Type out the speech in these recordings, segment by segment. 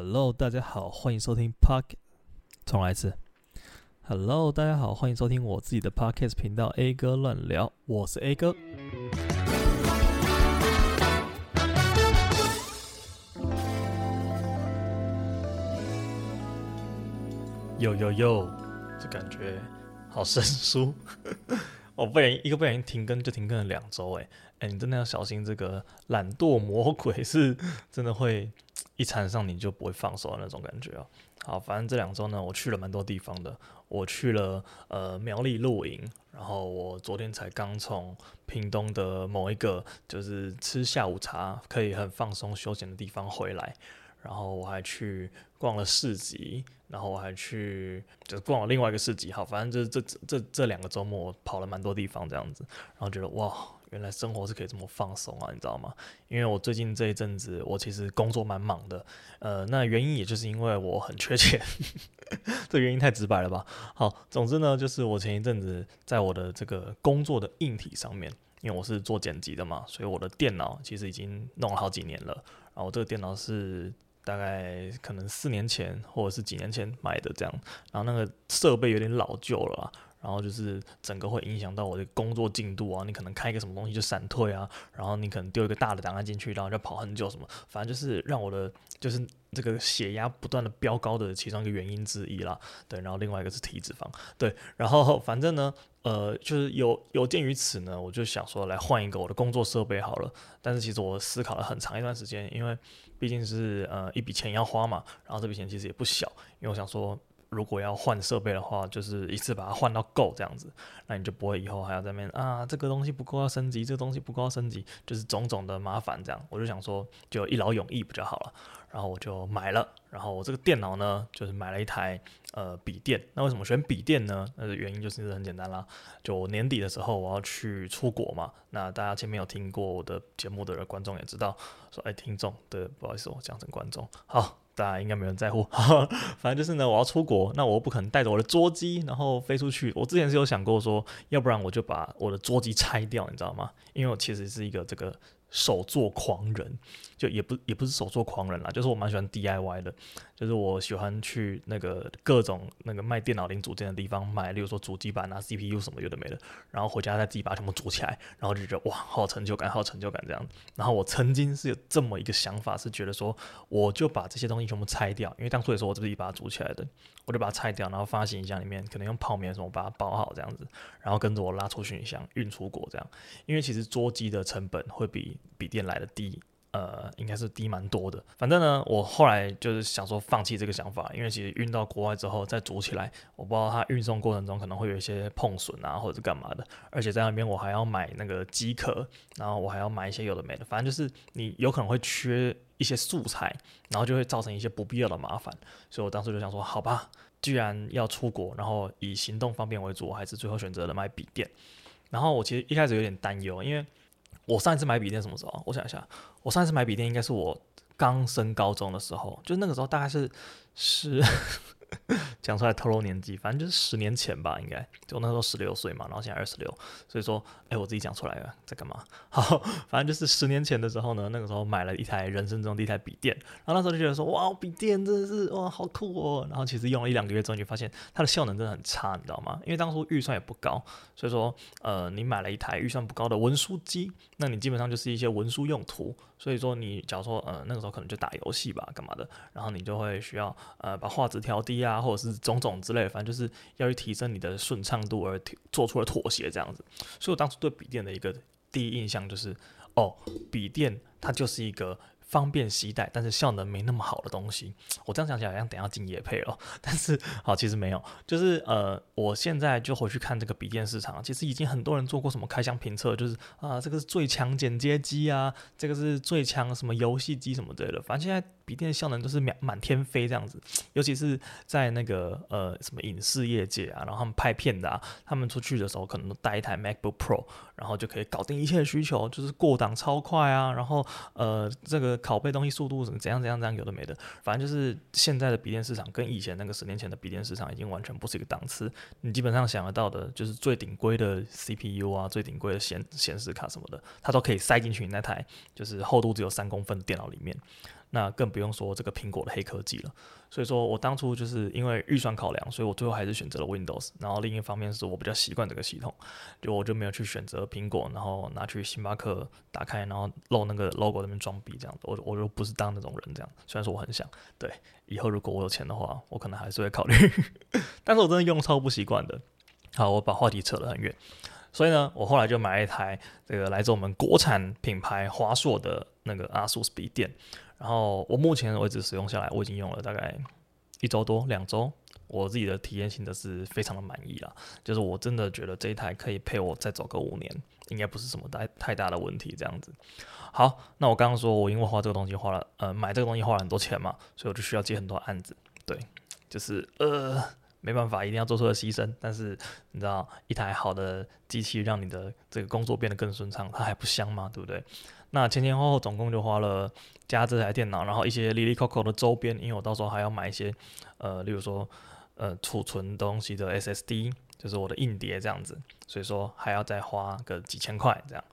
Hello，大家好，欢迎收听 Park。重来一次。Hello，大家好，欢迎收听我自己的 Podcast 频道 A 哥乱聊，我是 A 哥。呦呦呦，这感觉好生疏。我 不然一个不小心停更就停更了两周，哎哎，你真的要小心，这个懒惰魔鬼是真的会一缠上你就不会放手的那种感觉哦。好，反正这两周呢，我去了蛮多地方的。我去了呃苗栗露营，然后我昨天才刚从屏东的某一个就是吃下午茶可以很放松休闲的地方回来。然后我还去逛了市集，然后我还去就逛了另外一个市集。好，反正这这这这两个周末我跑了蛮多地方这样子，然后觉得哇，原来生活是可以这么放松啊，你知道吗？因为我最近这一阵子我其实工作蛮忙的，呃，那原因也就是因为我很缺钱，这原因太直白了吧？好，总之呢，就是我前一阵子在我的这个工作的硬体上面，因为我是做剪辑的嘛，所以我的电脑其实已经弄了好几年了，然后这个电脑是。大概可能四年前或者是几年前买的这样，然后那个设备有点老旧了啊，然后就是整个会影响到我的工作进度啊。你可能开一个什么东西就闪退啊，然后你可能丢一个大的档案进去，然后就跑很久什么，反正就是让我的就是这个血压不断的飙高的其中一个原因之一啦。对，然后另外一个是体脂肪，对，然后反正呢，呃，就是有有鉴于此呢，我就想说来换一个我的工作设备好了。但是其实我思考了很长一段时间，因为。毕竟是呃一笔钱要花嘛，然后这笔钱其实也不小，因为我想说，如果要换设备的话，就是一次把它换到够这样子，那你就不会以后还要在那边啊这个东西不够要升级，这个东西不够要升级，就是种种的麻烦这样。我就想说，就一劳永逸不就好了。然后我就买了，然后我这个电脑呢，就是买了一台呃笔电。那为什么选笔电呢？那个原因就是很简单啦，就年底的时候我要去出国嘛。那大家前面有听过我的节目的观众也知道，说哎听众对，不好意思，我讲成观众。好，大家应该没人在乎。反正就是呢，我要出国，那我不可能带着我的桌机然后飞出去。我之前是有想过说，要不然我就把我的桌机拆掉，你知道吗？因为我其实是一个这个。手作狂人，就也不也不是手作狂人啦，就是我蛮喜欢 DIY 的，就是我喜欢去那个各种那个卖电脑零组件的地方买，例如说主机板啊、CPU 什么有的没的，然后回家再自己把它全部组起来，然后就觉得哇，好有成就感，好有成就感这样。然后我曾经是有这么一个想法，是觉得说，我就把这些东西全部拆掉，因为当初也是我自己把它组起来的，我就把它拆掉，然后放行李箱里面，可能用泡棉什么把它包好这样子，然后跟着我拉出行李箱运出国这样，因为其实桌机的成本会比笔电来的低，呃，应该是低蛮多的。反正呢，我后来就是想说放弃这个想法，因为其实运到国外之后再组起来，我不知道它运送过程中可能会有一些碰损啊，或者是干嘛的。而且在那边我还要买那个机壳，然后我还要买一些有的没的，反正就是你有可能会缺一些素材，然后就会造成一些不必要的麻烦。所以我当时就想说，好吧，既然要出国，然后以行动方便为主，我还是最后选择了买笔电。然后我其实一开始有点担忧，因为。我上一次买笔电什么时候？我想一下，我上一次买笔电应该是我刚升高中的时候，就那个时候大概是十。讲出来透露年纪，反正就是十年前吧，应该就那时候十六岁嘛，然后现在二十六，所以说，哎，我自己讲出来了，在干嘛？好，反正就是十年前的时候呢，那个时候买了一台人生中第一台笔电，然后那时候就觉得说，哇，笔电真的是哇，好酷哦。然后其实用了一两个月之后，就发现它的效能真的很差，你知道吗？因为当初预算也不高，所以说，呃，你买了一台预算不高的文书机，那你基本上就是一些文书用途，所以说你假如说，呃，那个时候可能就打游戏吧，干嘛的，然后你就会需要，呃，把画质调低。啊，或者是种种之类，反正就是要去提升你的顺畅度而做出了妥协这样子。所以我当初对笔电的一个第一印象就是，哦，笔电它就是一个。方便携带，但是效能没那么好的东西，我这样想起来好像等下进业配了，但是好，其实没有，就是呃，我现在就回去看这个笔电市场，其实已经很多人做过什么开箱评测，就是啊，这个是最强剪接机啊，这个是最强什么游戏机什么之类的，反正现在笔电效能都是满满天飞这样子，尤其是在那个呃什么影视业界啊，然后他们拍片的啊，他们出去的时候可能都带一台 MacBook Pro，然后就可以搞定一切需求，就是过档超快啊，然后呃这个。拷贝东西速度怎样怎样怎样有的没的，反正就是现在的笔电市场跟以前那个十年前的笔电市场已经完全不是一个档次。你基本上想得到的，就是最顶规的 CPU 啊，最顶规的显显示卡什么的，它都可以塞进去你那台就是厚度只有三公分的电脑里面。那更不用说这个苹果的黑科技了。所以说我当初就是因为预算考量，所以我最后还是选择了 Windows。然后另一方面是我比较习惯这个系统，就我就没有去选择苹果，然后拿去星巴克打开，然后露那个 logo 那边装逼这样子。我我就不是当那种人这样。虽然说我很想，对，以后如果我有钱的话，我可能还是会考虑。但是我真的用超不习惯的。好，我把话题扯得很远。所以呢，我后来就买了一台这个来自我们国产品牌华硕的那个 ASUS 笔电。然后我目前为止使用下来，我已经用了大概一周多两周，我自己的体验性的是非常的满意啦。就是我真的觉得这一台可以陪我再走个五年，应该不是什么太太大的问题。这样子，好，那我刚刚说我因为花这个东西花了，呃，买这个东西花了很多钱嘛，所以我就需要接很多案子。对，就是呃，没办法，一定要做出的牺牲。但是你知道，一台好的机器让你的这个工作变得更顺畅，它还不香吗？对不对？那前前后后总共就花了加这台电脑，然后一些哩哩抠抠的周边，因为我到时候还要买一些，呃，例如说，呃，储存东西的 SSD，就是我的硬碟这样子，所以说还要再花个几千块这样，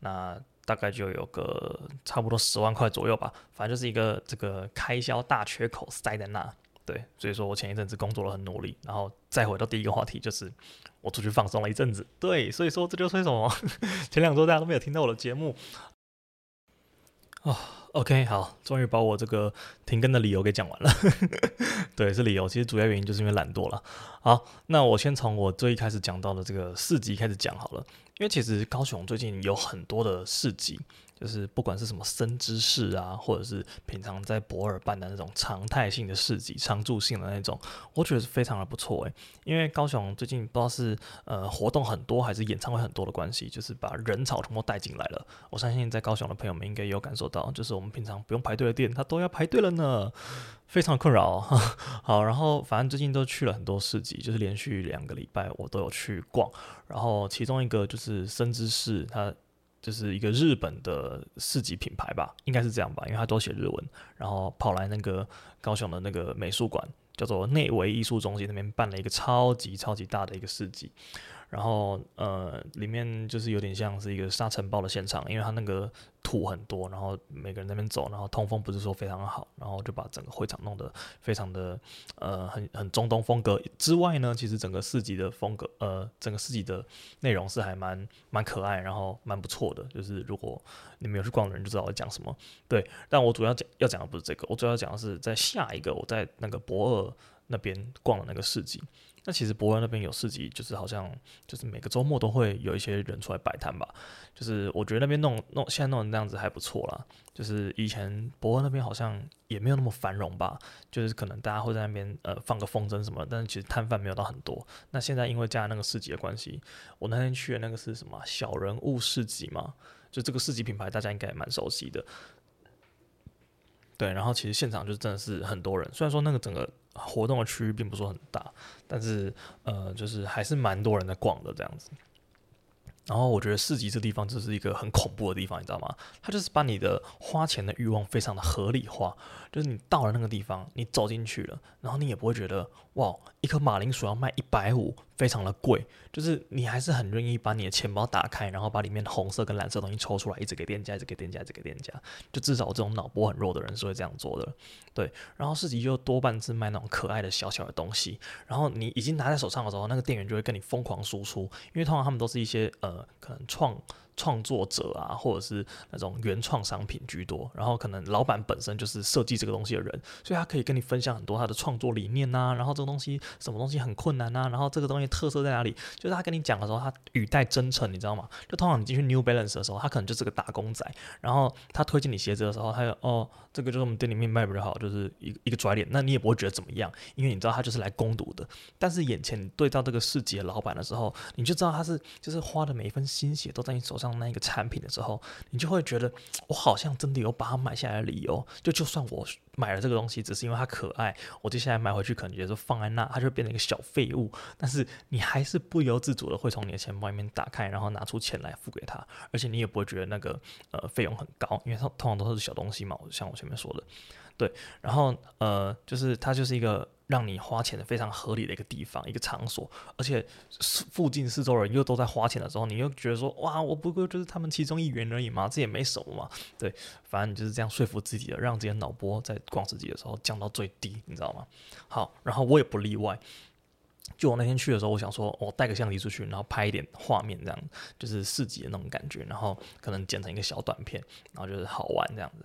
那大概就有个差不多十万块左右吧，反正就是一个这个开销大缺口塞在那，对，所以说我前一阵子工作了很努力，然后再回到第一个话题就是。我出去放松了一阵子，对，所以说这就是为什么前两周大家都没有听到我的节目啊。，OK，好，终于把我这个停更的理由给讲完了。对，是理由，其实主要原因就是因为懒惰了。好，那我先从我最一开始讲到的这个市集开始讲好了，因为其实高雄最近有很多的市集。就是不管是什么生芝士啊，或者是平常在博尔办的那种常态性的市集、常驻性的那种，我觉得是非常的不错诶。因为高雄最近不知道是呃活动很多还是演唱会很多的关系，就是把人潮全部带进来了。我相信在高雄的朋友们应该也有感受到，就是我们平常不用排队的店，它都要排队了呢，非常困扰哦。好，然后反正最近都去了很多市集，就是连续两个礼拜我都有去逛。然后其中一个就是生芝士，它。就是一个日本的市级品牌吧，应该是这样吧，因为他都写日文，然后跑来那个高雄的那个美术馆，叫做内惟艺术中心那边办了一个超级超级大的一个市集。然后呃，里面就是有点像是一个沙尘暴的现场，因为它那个土很多，然后每个人那边走，然后通风不是说非常好，然后就把整个会场弄得非常的呃很很中东风格。之外呢，其实整个市集的风格，呃，整个市集的内容是还蛮蛮可爱，然后蛮不错的。就是如果你没有去逛的人，就知道我讲什么。对，但我主要讲要讲的不是这个，我主要讲的是在下一个我在那个博二那边逛的那个市集。那其实博尔那边有市集，就是好像就是每个周末都会有一些人出来摆摊吧。就是我觉得那边弄弄现在弄成那样子还不错啦。就是以前博尔那边好像也没有那么繁荣吧，就是可能大家会在那边呃放个风筝什么，但是其实摊贩没有到很多。那现在因为加了那个市集的关系，我那天去的那个是什么小人物市集嘛？就这个市集品牌大家应该也蛮熟悉的。对，然后其实现场就真的是很多人，虽然说那个整个。活动的区域并不是说很大，但是呃，就是还是蛮多人在逛的这样子。然后我觉得市集这地方就是一个很恐怖的地方，你知道吗？它就是把你的花钱的欲望非常的合理化，就是你到了那个地方，你走进去了，然后你也不会觉得哇，一颗马铃薯要卖一百五，非常的贵，就是你还是很愿意把你的钱包打开，然后把里面红色跟蓝色东西抽出来，一直给店家，一直给店家，一直给店家，就至少我这种脑波很弱的人是会这样做的，对。然后市集就多半是卖那种可爱的小小的东西，然后你已经拿在手上的时候，那个店员就会跟你疯狂输出，因为通常他们都是一些呃可能创。创作者啊，或者是那种原创商品居多，然后可能老板本身就是设计这个东西的人，所以他可以跟你分享很多他的创作理念呐、然后这个东西什么东西很困难呐、然后这个东西特色在哪里，就是他跟你讲的时候，他语带真诚，你知道吗？就通常你进去 New Balance 的时候，他可能就是个打工仔，然后他推荐你鞋子的时候，他有哦，这个就是我们店里面卖比较好，就是一个一个拽脸，那你也不会觉得怎么样，因为你知道他就是来攻读的。但是眼前对到这个市集的老板的时候，你就知道他是就是花的每一分心血都在你手上当那个产品的时候，你就会觉得我好像真的有把它买下来的理由。就就算我买了这个东西，只是因为它可爱，我接下来买回去可能觉得放在那，它就变成一个小废物。但是你还是不由自主的会从你的钱包里面打开，然后拿出钱来付给他，而且你也不会觉得那个呃费用很高，因为它通常都是小东西嘛。像我前面说的，对。然后呃，就是它就是一个让你花钱的非常合理的一个地方，一个场所，而且附近四周人又都在花钱的时候，你又觉得说，哇，我不过就是他们其中一员而已嘛，这也没什么嘛。对，反正你就是这样说服自己的，让自己的脑波在逛市集的时候降到最低，你知道吗？好，然后我也不例外。就我那天去的时候，我想说，我带个相机出去，然后拍一点画面，这样就是市集的那种感觉，然后可能剪成一个小短片，然后就是好玩这样子。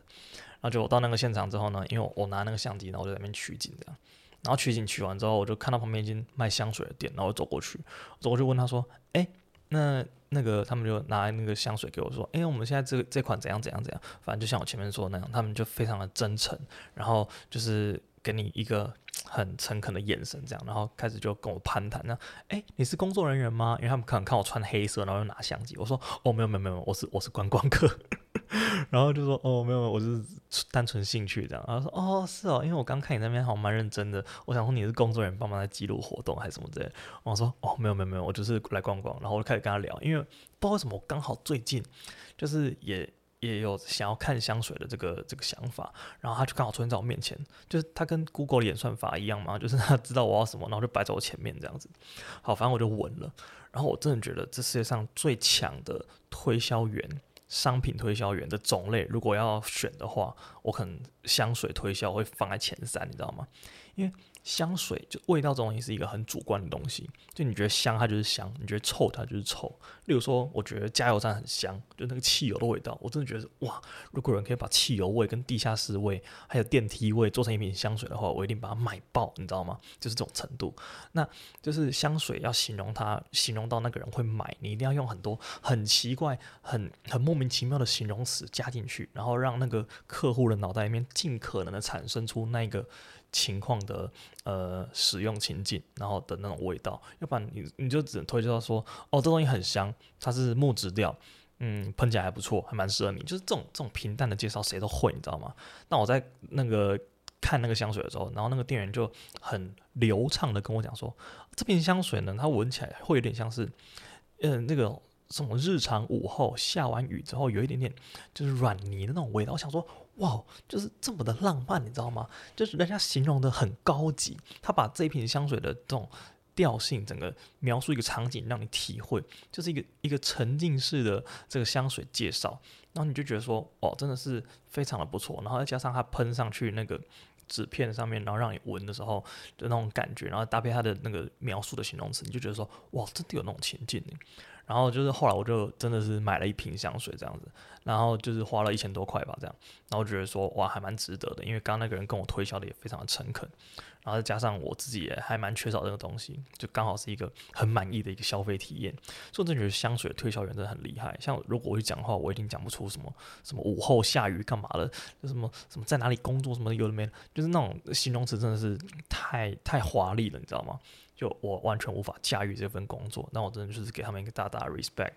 然后就我到那个现场之后呢，因为我拿那个相机，然后就在那边取景这样。然后取景取完之后，我就看到旁边一间卖香水的店，然后走过去，走过去问他说：“哎，那那个他们就拿那个香水给我说，哎，我们现在这这款怎样怎样怎样，反正就像我前面说的那样，他们就非常的真诚，然后就是。”给你一个很诚恳的眼神，这样，然后开始就跟我攀谈，那，哎，你是工作人员吗？因为他们可能看我穿黑色，然后又拿相机，我说，哦，没有没有没有，我是我是观光客，然后就说，哦，没有没有，我是单纯兴趣这样，然后说，哦，是哦，因为我刚看你那边好像蛮认真的，我想说你是工作人员，帮忙在记录活动还是什么之类，我说，哦，没有没有没有，我就是来逛逛，然后我就开始跟他聊，因为不知道为什么我刚好最近就是也。也有想要看香水的这个这个想法，然后他就刚好出现在我面前，就是他跟 Google 的演算法一样嘛，就是他知道我要什么，然后就摆在我前面这样子。好，反正我就闻了，然后我真的觉得这世界上最强的推销员、商品推销员的种类，如果要选的话，我可能香水推销会放在前三，你知道吗？因为香水就味道这种东西是一个很主观的东西，就你觉得香它就是香，你觉得臭它就是臭。例如说，我觉得加油站很香，就那个汽油的味道，我真的觉得哇，如果有人可以把汽油味跟地下室味还有电梯味做成一瓶香水的话，我一定把它买爆，你知道吗？就是这种程度。那就是香水要形容它，形容到那个人会买，你一定要用很多很奇怪、很很莫名其妙的形容词加进去，然后让那个客户的脑袋里面尽可能的产生出那个。情况的呃使用情境，然后的那种味道，要不然你你就只能推荐说，哦，这东西很香，它是木质调，嗯，喷起来还不错，还蛮适合你。就是这种这种平淡的介绍，谁都会，你知道吗？那我在那个看那个香水的时候，然后那个店员就很流畅的跟我讲说，这瓶香水呢，它闻起来会有点像是，嗯、那个。什么日常午后下完雨之后，有一点点就是软泥的那种味道。我想说，哇，就是这么的浪漫，你知道吗？就是人家形容的很高级，他把这一瓶香水的这种调性，整个描述一个场景，让你体会，就是一个一个沉浸式的这个香水介绍。然后你就觉得说，哦，真的是非常的不错。然后再加上它喷上去那个纸片上面，然后让你闻的时候的那种感觉，然后搭配它的那个描述的形容词，你就觉得说，哇，真的有那种情境。然后就是后来我就真的是买了一瓶香水这样子，然后就是花了一千多块吧这样，然后觉得说哇还蛮值得的，因为刚刚那个人跟我推销的也非常的诚恳，然后再加上我自己也还蛮缺少这个东西，就刚好是一个很满意的一个消费体验，所以我真觉得香水推销员真的很厉害。像如果我去讲话，我一定讲不出什么什么午后下雨干嘛的，就什么什么在哪里工作什么的有的没，就是那种形容词真的是太太华丽了，你知道吗？就我完全无法驾驭这份工作，那我真的就是给他们一个大大的 respect。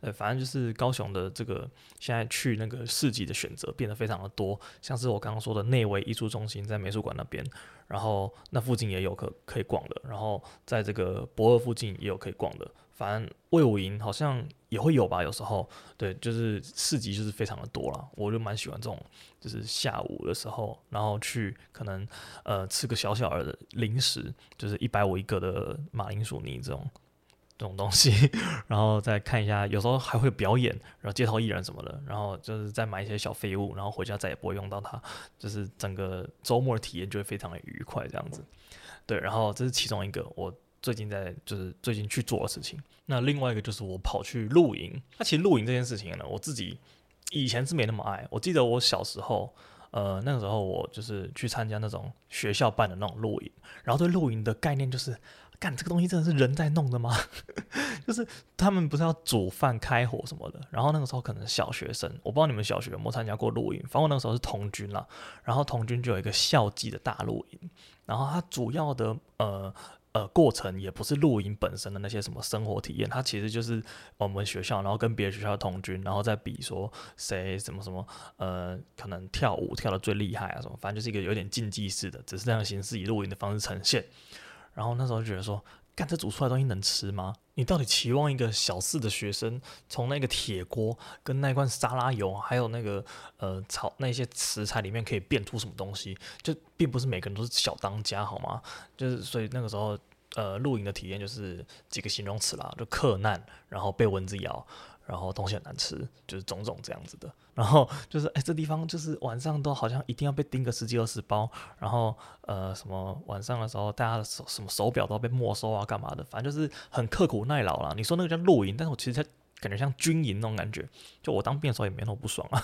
呃，反正就是高雄的这个现在去那个市集的选择变得非常的多，像是我刚刚说的内围艺术中心在美术馆那边，然后那附近也有可可以逛的，然后在这个博二附近也有可以逛的。反正魏武营好像也会有吧，有时候对，就是市集就是非常的多了，我就蛮喜欢这种，就是下午的时候，然后去可能呃吃个小小的零食，就是一百五一个的马铃薯泥这种 这种东西，然后再看一下，有时候还会表演，然后街头艺人什么的，然后就是再买一些小废物，然后回家再也不会用到它，就是整个周末的体验就会非常的愉快这样子，对，然后这是其中一个我。最近在就是最近去做的事情，那另外一个就是我跑去露营。那其实露营这件事情呢，我自己以前是没那么爱。我记得我小时候，呃，那个时候我就是去参加那种学校办的那种露营，然后对露营的概念就是，干这个东西真的是人在弄的吗？就是他们不是要煮饭、开火什么的。然后那个时候可能小学生，我不知道你们小学有没有参加过露营。反正我那个时候是童军啦，然后童军就有一个校际的大露营，然后它主要的呃。呃，过程也不是露营本身的那些什么生活体验，它其实就是我们学校，然后跟别的学校同军，然后再比说谁什么什么，呃，可能跳舞跳的最厉害啊什么，反正就是一个有点竞技式的，只是这样形式以露营的方式呈现。然后那时候觉得说，干这煮出来东西能吃吗？你到底期望一个小四的学生从那个铁锅跟那罐沙拉油，还有那个呃炒那些食材里面可以变出什么东西？就并不是每个人都是小当家，好吗？就是所以那个时候呃露营的体验就是几个形容词啦，就克难，然后被蚊子咬。然后东西很难吃，就是种种这样子的。然后就是哎，这地方就是晚上都好像一定要被叮个十几二十包。然后呃，什么晚上的时候，大家的手什么手表都要被没收啊，干嘛的？反正就是很刻苦耐劳啦。你说那个叫露营，但是我其实在。感觉像军营那种感觉，就我当兵的时候也没那么不爽啊。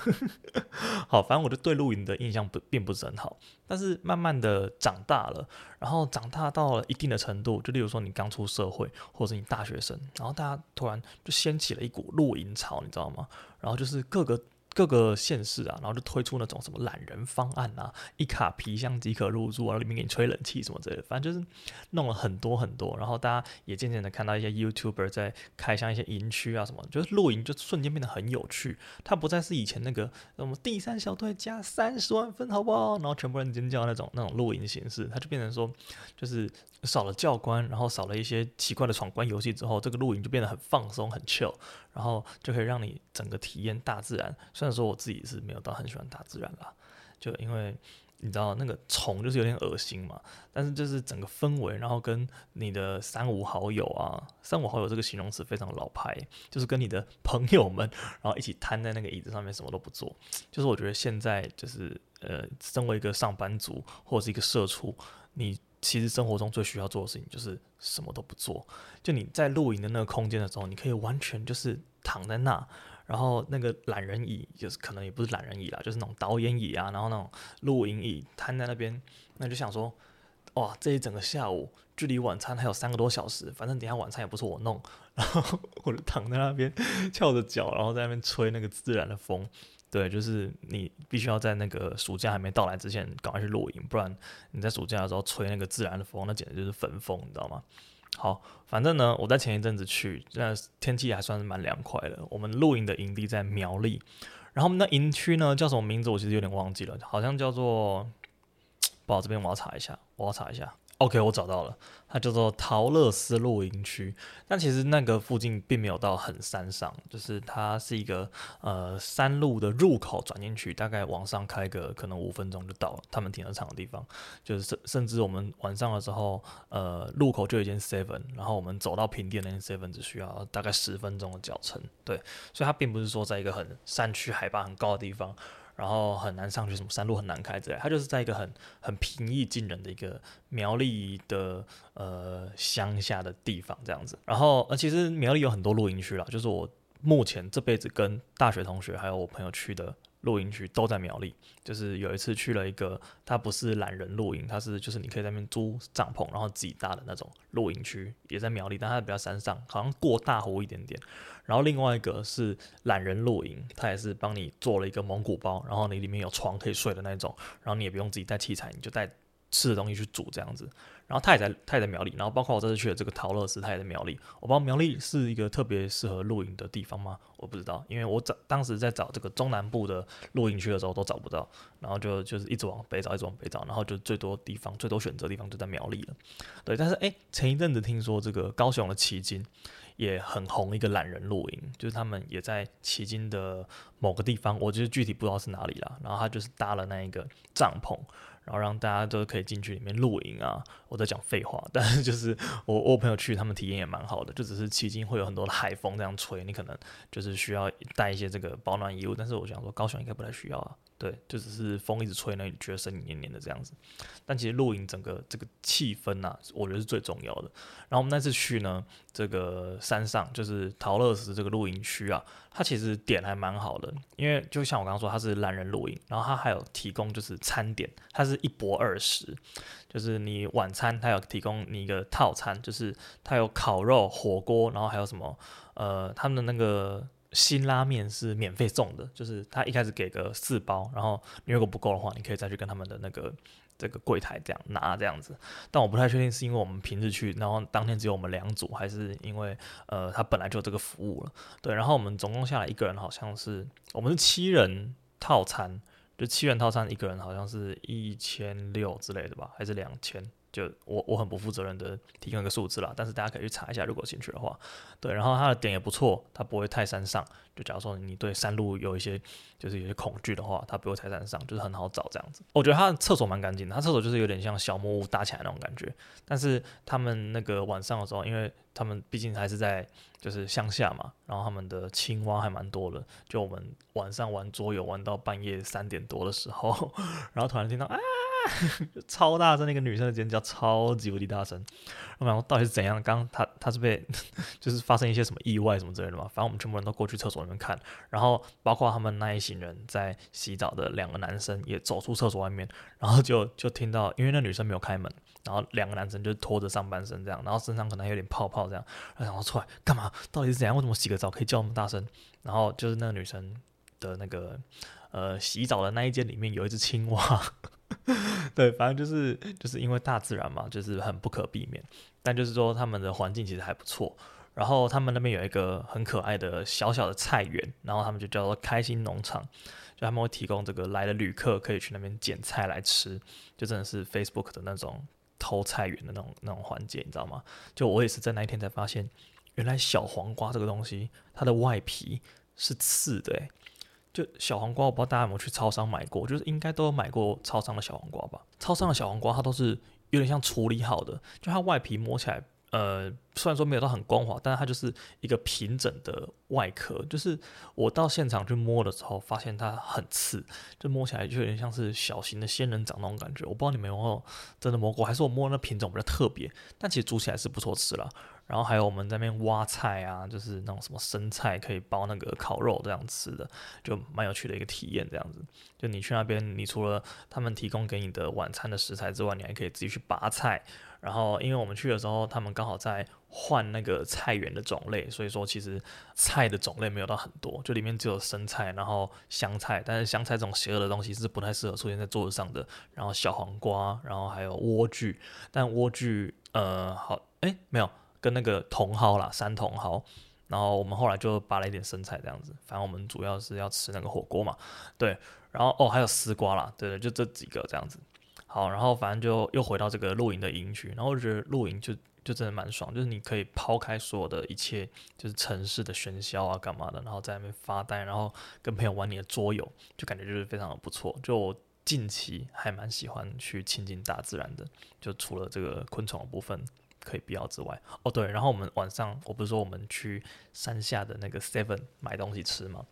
好，反正我就对露营的印象不并不是很好。但是慢慢的长大了，然后长大到了一定的程度，就例如说你刚出社会，或者是你大学生，然后大家突然就掀起了一股露营潮，你知道吗？然后就是各个。各个县市啊，然后就推出那种什么懒人方案啊，一卡皮箱即可入住啊，然后里面给你吹冷气什么之类的，反正就是弄了很多很多。然后大家也渐渐的看到一些 YouTuber 在开箱一些营区啊什么，就是露营就瞬间变得很有趣。它不再是以前那个什么第三小队加三十万分，好不好？然后全部人尖叫那种那种露营形式，它就变成说，就是少了教官，然后少了一些奇怪的闯关游戏之后，这个露营就变得很放松很 chill，然后就可以让你整个体验大自然。虽然说我自己是没有到很喜欢大自然啦，就因为你知道那个虫就是有点恶心嘛，但是就是整个氛围，然后跟你的三五好友啊，三五好友这个形容词非常老派，就是跟你的朋友们，然后一起瘫在那个椅子上面什么都不做，就是我觉得现在就是呃，身为一个上班族或者是一个社畜，你其实生活中最需要做的事情就是什么都不做，就你在露营的那个空间的时候，你可以完全就是躺在那。然后那个懒人椅，就是可能也不是懒人椅啦，就是那种导演椅啊，然后那种露营椅摊在那边，那就想说，哇，这一整个下午距离晚餐还有三个多小时，反正等下晚餐也不是我弄，然后我就躺在那边翘着脚，然后在那边吹那个自然的风。对，就是你必须要在那个暑假还没到来之前赶快去露营，不然你在暑假的时候吹那个自然的风，那简直就是焚风，你知道吗？好，反正呢，我在前一阵子去，那天气还算是蛮凉快的。我们露营的营地在苗栗，然后那营区呢叫什么名字？我其实有点忘记了，好像叫做…… 不好，这边我要查一下，我要查一下。OK，我找到了，它叫做桃乐丝露营区。但其实那个附近并没有到很山上，就是它是一个呃山路的入口转进去，大概往上开个可能五分钟就到了他们停车场的地方。就是甚甚至我们晚上的时候，呃，路口就有一间 Seven，然后我们走到平地那间 Seven 只需要大概十分钟的脚程。对，所以它并不是说在一个很山区、海拔很高的地方。然后很难上去，什么山路很难开之类，他就是在一个很很平易近人的一个苗栗的呃乡下的地方这样子。然后呃其实苗栗有很多露营区啦，就是我目前这辈子跟大学同学还有我朋友去的。露营区都在苗栗，就是有一次去了一个，它不是懒人露营，它是就是你可以在那边租帐篷，然后自己搭的那种露营区，也在苗栗，但它比较山上，好像过大湖一点点。然后另外一个是懒人露营，它也是帮你做了一个蒙古包，然后你里面有床可以睡的那种，然后你也不用自己带器材，你就带吃的东西去煮这样子。然后他也在，他也在苗栗。然后包括我这次去的这个桃乐丝，他也在苗栗。我不知道苗栗是一个特别适合露营的地方吗？我不知道，因为我找当时在找这个中南部的露营区的时候都找不到，然后就就是一直往北找，一直往北找，然后就最多地方、最多选择地方就在苗栗了。对，但是诶，前一阵子听说这个高雄的奇经也很红一个懒人露营，就是他们也在奇经的某个地方，我就是具体不知道是哪里啦。然后他就是搭了那一个帐篷。然后让大家都可以进去里面露营啊！我在讲废话，但是就是我我朋友去，他们体验也蛮好的，就只是迄今会有很多的海风这样吹，你可能就是需要带一些这个保暖衣物。但是我想说，高雄应该不太需要啊。对，就只是风一直吹，那你觉得身体黏黏的这样子。但其实露营整个这个气氛呐、啊，我觉得是最重要的。然后我们那次去呢，这个山上就是桃乐丝这个露营区啊，它其实点还蛮好的，因为就像我刚刚说，它是懒人露营，然后它还有提供就是餐点，它是一泊二食，就是你晚餐它有提供你一个套餐，就是它有烤肉、火锅，然后还有什么呃，他们的那个。辛拉面是免费送的，就是他一开始给个四包，然后你如果不够的话，你可以再去跟他们的那个这个柜台这样拿这样子。但我不太确定是因为我们平日去，然后当天只有我们两组，还是因为呃他本来就有这个服务了。对，然后我们总共下来一个人好像是我们是七人套餐，就七人套餐一个人好像是一千六之类的吧，还是两千？就我我很不负责任的提供一个数字啦，但是大家可以去查一下，如果兴趣的话。对，然后它的点也不错，它不会太山上。就假如说你对山路有一些就是有些恐惧的话，它不会太山上，就是很好找这样子。我觉得它的厕所蛮干净的，它厕所就是有点像小木屋搭起来那种感觉。但是他们那个晚上的时候，因为他们毕竟还是在就是乡下嘛，然后他们的青蛙还蛮多的。就我们晚上玩桌游玩到半夜三点多的时候，然后突然听到啊。超大声，那个女生的尖叫超级无敌大声。我想说到底是怎样？刚刚她她是被 就是发生一些什么意外什么之类的嘛？反正我们全部人都过去厕所里面看，然后包括他们那一行人在洗澡的两个男生也走出厕所外面，然后就就听到，因为那女生没有开门，然后两个男生就拖着上半身这样，然后身上可能还有点泡泡这样，然后出来干嘛？到底是怎样？为什么洗个澡可以叫那么大声？然后就是那个女生的那个呃洗澡的那一间里面有一只青蛙。对，反正就是就是因为大自然嘛，就是很不可避免。但就是说，他们的环境其实还不错。然后他们那边有一个很可爱的小小的菜园，然后他们就叫做开心农场，就他们会提供这个来的旅客可以去那边捡菜来吃，就真的是 Facebook 的那种偷菜园的那种那种环节，你知道吗？就我也是在那一天才发现，原来小黄瓜这个东西，它的外皮是刺的，欸。就小黄瓜，我不知道大家有没有去超商买过，就是应该都有买过超商的小黄瓜吧。超商的小黄瓜它都是有点像处理好的，就它外皮摸起来，呃，虽然说没有到很光滑，但是它就是一个平整的外壳。就是我到现场去摸的时候，发现它很刺，就摸起来就有点像是小型的仙人掌那种感觉。我不知道你们有没有真的摸过，还是我摸的那品种比较特别，但其实煮起来是不错吃了。然后还有我们在那边挖菜啊，就是那种什么生菜可以包那个烤肉这样吃的，就蛮有趣的一个体验。这样子，就你去那边，你除了他们提供给你的晚餐的食材之外，你还可以自己去拔菜。然后因为我们去的时候，他们刚好在换那个菜园的种类，所以说其实菜的种类没有到很多，就里面只有生菜，然后香菜。但是香菜这种邪恶的东西是不太适合出现在桌子上的。然后小黄瓜，然后还有莴苣，但莴苣呃好诶，没有。跟那个茼蒿啦，山茼蒿，然后我们后来就拔了一点生菜这样子，反正我们主要是要吃那个火锅嘛，对，然后哦还有丝瓜啦，对对，就这几个这样子，好，然后反正就又回到这个露营的营区，然后我觉得露营就就真的蛮爽，就是你可以抛开所有的一切，就是城市的喧嚣啊干嘛的，然后在那边发呆，然后跟朋友玩你的桌游，就感觉就是非常的不错，就我近期还蛮喜欢去亲近大自然的，就除了这个昆虫的部分。可以必要之外，哦对，然后我们晚上我不是说我们去山下的那个 Seven 买东西吃吗？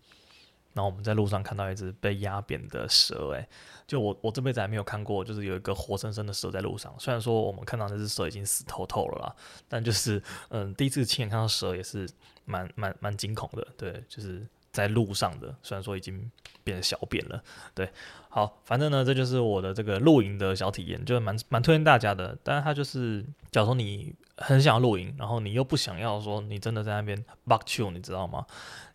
然后我们在路上看到一只被压扁的蛇，诶，就我我这辈子还没有看过，就是有一个活生生的蛇在路上。虽然说我们看到那只蛇已经死透透了啦，但就是嗯，第一次亲眼看到蛇也是蛮蛮蛮惊恐的，对，就是。在路上的，虽然说已经变得小便了，对，好，反正呢，这就是我的这个露营的小体验，就是蛮蛮推荐大家的。但是它就是，假如说你很想要露营，然后你又不想要说你真的在那边你知道吗？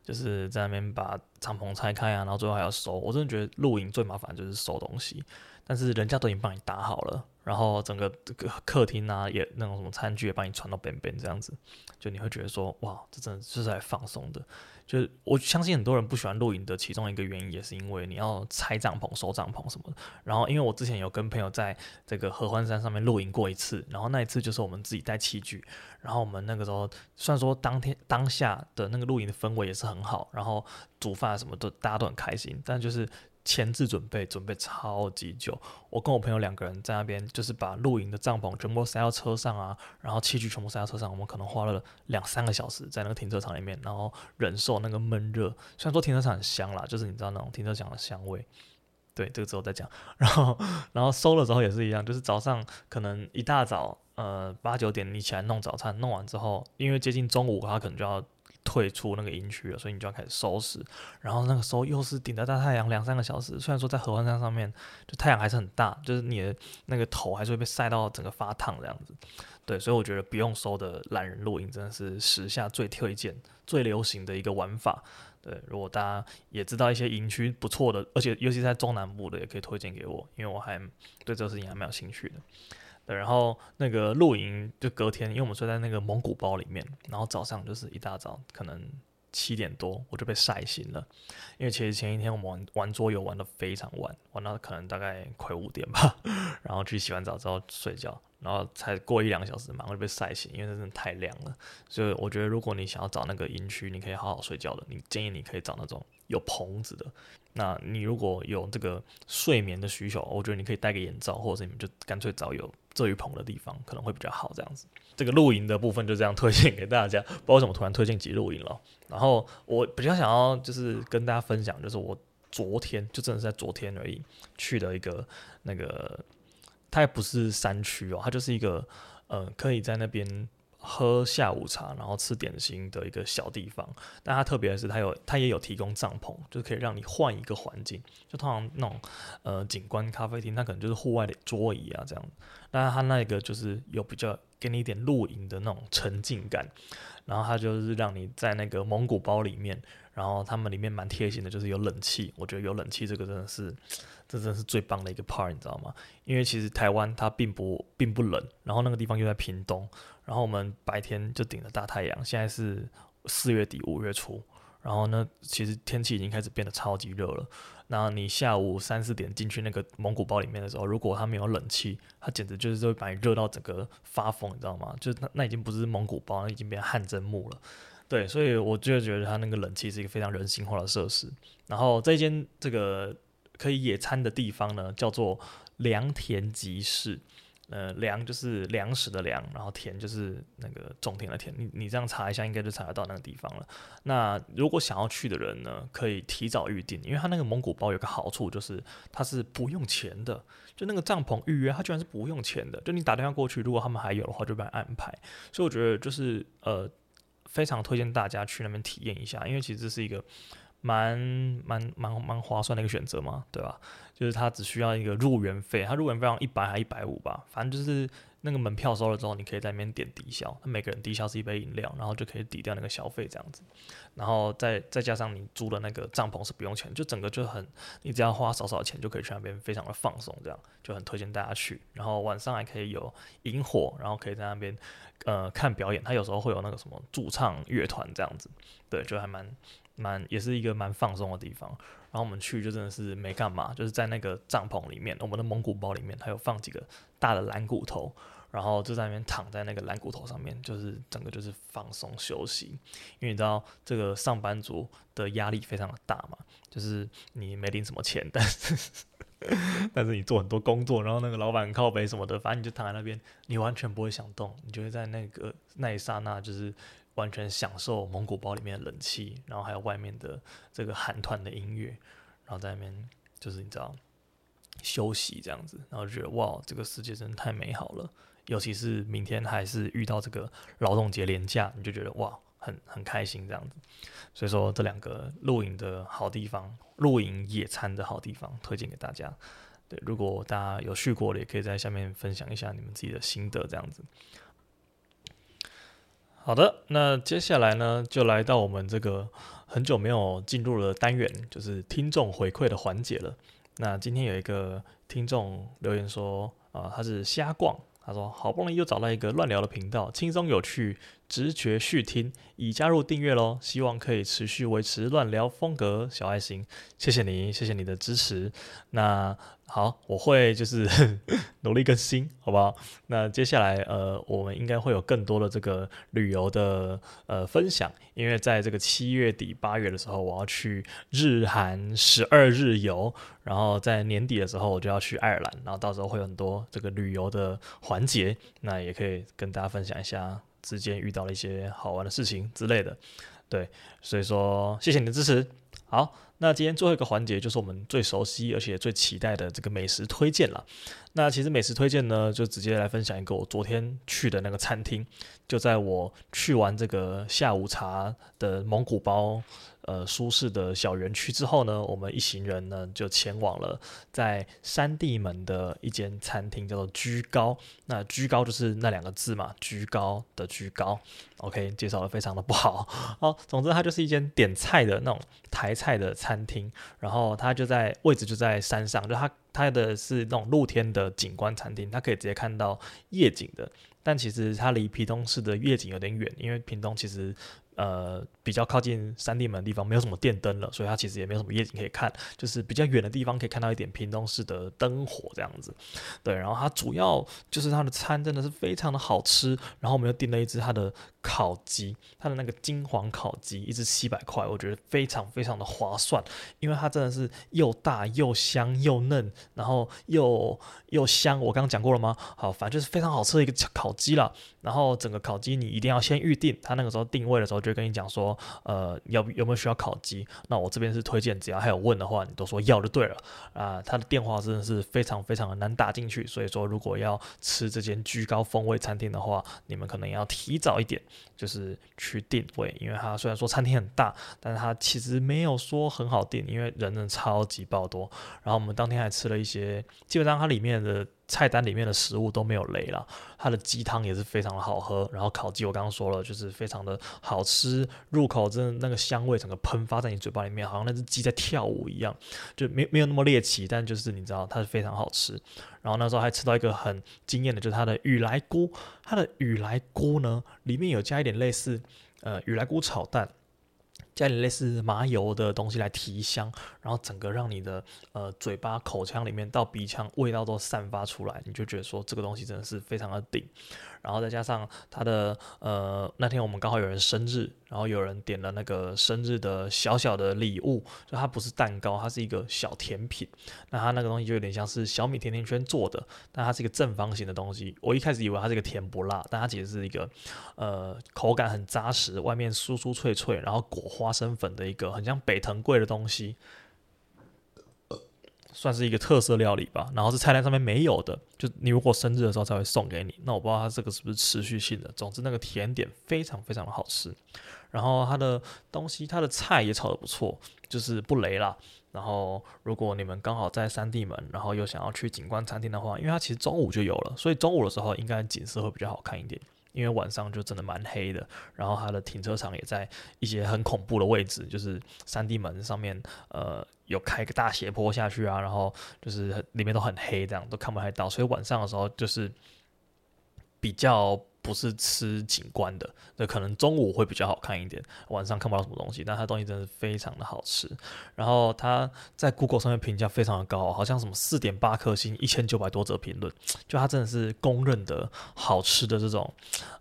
就是在那边把帐篷拆开啊，然后最后还要收。我真的觉得露营最麻烦就是收东西，但是人家都已经帮你搭好了，然后整个这个客厅啊也那种什么餐具也帮你传到边边这样子，就你会觉得说，哇，这真的是在放松的。就是我相信很多人不喜欢露营的其中一个原因，也是因为你要拆帐篷、收帐篷什么的。然后，因为我之前有跟朋友在这个合欢山上面露营过一次，然后那一次就是我们自己带器具，然后我们那个时候虽然说当天当下的那个露营的氛围也是很好，然后煮饭什么的大家都很开心，但就是。前置准备准备超级久，我跟我朋友两个人在那边，就是把露营的帐篷全部塞到车上啊，然后器具全部塞到车上，我们可能花了两三个小时在那个停车场里面，然后忍受那个闷热。虽然说停车场很香啦，就是你知道那种停车场的香味，对，这个之后再讲。然后，然后收了之后也是一样，就是早上可能一大早，呃，八九点你起来弄早餐，弄完之后，因为接近中午，他可能就要。退出那个营区了，所以你就要开始收拾。然后那个时候又是顶着大太阳两三个小时，虽然说在合欢山上面就太阳还是很大，就是你的那个头还是会被晒到整个发烫这样子。对，所以我觉得不用收的懒人露营真的是时下最推荐、最流行的一个玩法。对，如果大家也知道一些营区不错的，而且尤其在中南部的，也可以推荐给我，因为我还对这个事情还蛮有兴趣的。然后那个露营就隔天，因为我们睡在那个蒙古包里面，然后早上就是一大早，可能七点多我就被晒醒了，因为其实前一天我们玩玩桌游玩得非常晚，玩到可能大概快五点吧，然后去洗完澡之后睡觉，然后才过一两个小时马上就被晒醒，因为真的太亮了。所以我觉得如果你想要找那个营区，你可以好好睡觉的，你建议你可以找那种有棚子的。那你如果有这个睡眠的需求，我觉得你可以戴个眼罩，或者是你们就干脆找有遮雨棚的地方，可能会比较好这样子。这个露营的部分就这样推荐给大家，不知道为什么突然推荐起露营了。然后我比较想要就是跟大家分享，就是我昨天就真的是在昨天而已去的一个那个，它也不是山区哦，它就是一个呃可以在那边。喝下午茶，然后吃点心的一个小地方，但它特别的是，它有它也有提供帐篷，就是可以让你换一个环境。就通常那种呃景观咖啡厅，它可能就是户外的桌椅啊这样。但它那个就是有比较给你一点露营的那种沉浸感，然后它就是让你在那个蒙古包里面，然后他们里面蛮贴心的，就是有冷气。我觉得有冷气这个真的是，这真是最棒的一个 part，你知道吗？因为其实台湾它并不并不冷，然后那个地方又在屏东。然后我们白天就顶着大太阳，现在是四月底五月初，然后呢，其实天气已经开始变得超级热了。然后你下午三四点进去那个蒙古包里面的时候，如果它没有冷气，它简直就是会把你热到整个发疯，你知道吗？就是那那已经不是蒙古包，那已经变成汗蒸木了。对，所以我就觉得它那个冷气是一个非常人性化的设施。然后这间这个可以野餐的地方呢，叫做良田集市。呃，粮就是粮食的粮，然后田就是那个种田的田。你你这样查一下，应该就查得到那个地方了。那如果想要去的人呢，可以提早预定，因为他那个蒙古包有个好处，就是它是不用钱的。就那个帐篷预约，它居然是不用钱的。就你打电话过去，如果他们还有的话，就帮你安排。所以我觉得就是呃，非常推荐大家去那边体验一下，因为其实这是一个。蛮蛮蛮蛮划算的一个选择嘛，对吧？就是它只需要一个入园费，他入园费要一百还一百五吧，反正就是那个门票收了之后，你可以在那边点抵消，他每个人抵消是一杯饮料，然后就可以抵掉那个消费这样子，然后再再加上你租的那个帐篷是不用钱，就整个就很，你只要花少少钱就可以去那边非常的放松，这样就很推荐大家去。然后晚上还可以有萤火，然后可以在那边呃看表演，他有时候会有那个什么驻唱乐团这样子，对，就还蛮。蛮也是一个蛮放松的地方，然后我们去就真的是没干嘛，就是在那个帐篷里面，我们的蒙古包里面还有放几个大的蓝骨头，然后就在那边躺在那个蓝骨头上面，就是整个就是放松休息。因为你知道这个上班族的压力非常的大嘛，就是你没领什么钱，但是但是你做很多工作，然后那个老板靠北什么的，反正你就躺在那边，你完全不会想动，你就会在那个那一刹那就是。完全享受蒙古包里面的冷气，然后还有外面的这个韩团的音乐，然后在那边就是你知道休息这样子，然后觉得哇，这个世界真的太美好了。尤其是明天还是遇到这个劳动节连假，你就觉得哇，很很开心这样子。所以说这两个露营的好地方，露营野餐的好地方，推荐给大家。对，如果大家有去过的，也可以在下面分享一下你们自己的心得这样子。好的，那接下来呢，就来到我们这个很久没有进入的单元，就是听众回馈的环节了。那今天有一个听众留言说，啊、他是瞎逛，他说好不容易又找到一个乱聊的频道，轻松有趣，直觉续听，已加入订阅喽，希望可以持续维持乱聊风格，小爱心，谢谢你，谢谢你的支持。那。好，我会就是 努力更新，好不好？那接下来呃，我们应该会有更多的这个旅游的呃分享，因为在这个七月底八月的时候，我要去日韩十二日游，然后在年底的时候我就要去爱尔兰，然后到时候会有很多这个旅游的环节，那也可以跟大家分享一下之间遇到了一些好玩的事情之类的，对，所以说谢谢你的支持，好。那今天最后一个环节就是我们最熟悉而且最期待的这个美食推荐了。那其实美食推荐呢，就直接来分享一个我昨天去的那个餐厅，就在我去完这个下午茶的蒙古包。呃，舒适的小园区之后呢，我们一行人呢就前往了在山地门的一间餐厅，叫做居高。那居高就是那两个字嘛，居高的居高。OK，介绍的非常的不好。好，总之它就是一间点菜的那种台菜的餐厅，然后它就在位置就在山上，就它它的是那种露天的景观餐厅，它可以直接看到夜景的。但其实它离屏东市的夜景有点远，因为屏东其实。呃比较靠近三地门的地方没有什么电灯了，所以它其实也没有什么夜景可以看，就是比较远的地方可以看到一点屏东市的灯火这样子。对，然后它主要就是它的餐真的是非常的好吃，然后我们又订了一只它的烤鸡，它的那个金黄烤鸡，一只七百块，我觉得非常非常的划算，因为它真的是又大又香又嫩，然后又又香。我刚刚讲过了吗？好，反正就是非常好吃的一个烤鸡啦。然后整个烤鸡你一定要先预定，它那个时候定位的时候就就跟你讲说，呃，要有没有需要烤鸡？那我这边是推荐，只要还有问的话，你都说要就对了啊。他的电话真的是非常非常的难打进去，所以说如果要吃这间居高风味餐厅的话，你们可能要提早一点，就是去定位，因为它虽然说餐厅很大，但是它其实没有说很好订，因为人真的超级爆多。然后我们当天还吃了一些，基本上它里面的。菜单里面的食物都没有雷了，它的鸡汤也是非常的好喝，然后烤鸡我刚刚说了，就是非常的好吃，入口真的那个香味整个喷发在你嘴巴里面，好像那只鸡在跳舞一样，就没没有那么猎奇，但就是你知道它是非常好吃。然后那时候还吃到一个很惊艳的，就是它的雨来菇，它的雨来菇呢里面有加一点类似呃雨来菇炒蛋。加点类似麻油的东西来提香，然后整个让你的呃嘴巴、口腔里面到鼻腔味道都散发出来，你就觉得说这个东西真的是非常的顶。然后再加上它的呃那天我们刚好有人生日，然后有人点了那个生日的小小的礼物，就它不是蛋糕，它是一个小甜品。那它那个东西就有点像是小米甜甜圈做的，但它是一个正方形的东西。我一开始以为它是个甜不辣，但它其实是一个呃口感很扎实，外面酥酥脆脆，然后裹花生粉的一个很像北藤贵的东西。算是一个特色料理吧，然后是菜单上面没有的，就你如果生日的时候才会送给你。那我不知道它这个是不是持续性的。总之那个甜点非常非常的好吃，然后它的东西，它的菜也炒得不错，就是不雷啦。然后如果你们刚好在三地门，然后又想要去景观餐厅的话，因为它其实中午就有了，所以中午的时候应该景色会比较好看一点。因为晚上就真的蛮黑的，然后它的停车场也在一些很恐怖的位置，就是三地门上面，呃，有开个大斜坡下去啊，然后就是里面都很黑，这样都看不太到，所以晚上的时候就是比较。不是吃景观的，那可能中午会比较好看一点，晚上看不到什么东西。但它东西真的是非常的好吃。然后它在 Google 上面评价非常的高，好像什么四点八颗星，一千九百多则评论，就它真的是公认的好吃的这种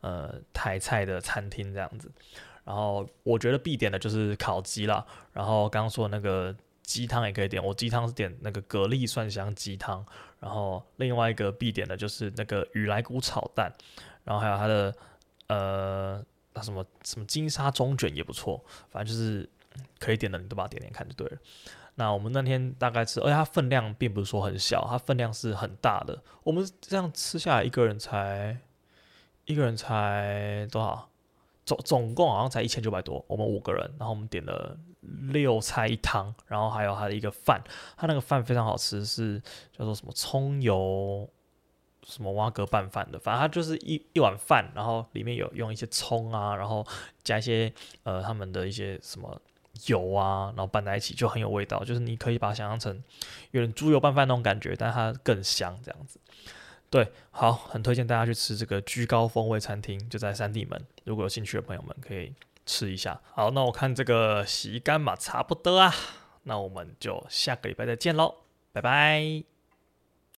呃台菜的餐厅这样子。然后我觉得必点的就是烤鸡啦，然后刚刚说的那个。鸡汤也可以点，我鸡汤是点那个蛤蜊蒜香鸡汤，然后另外一个必点的就是那个雨来菇炒蛋，然后还有它的呃，那什么什么金沙中卷也不错，反正就是可以点的，你都把它点点看就对了。那我们那天大概吃，而且它分量并不是说很小，它分量是很大的。我们这样吃下来，一个人才一个人才多少？总总共好像才一千九百多，我们五个人，然后我们点了六菜一汤，然后还有它的一个饭，它那个饭非常好吃，是叫做什么葱油什么蛙哥拌饭的，反正它就是一一碗饭，然后里面有用一些葱啊，然后加一些呃他们的一些什么油啊，然后拌在一起就很有味道，就是你可以把它想象成有点猪油拌饭那种感觉，但它更香这样子。对，好，很推荐大家去吃这个居高风味餐厅，就在三地门。如果有兴趣的朋友们，可以吃一下。好，那我看这个时间嘛，差不多啊，那我们就下个礼拜再见喽，拜拜。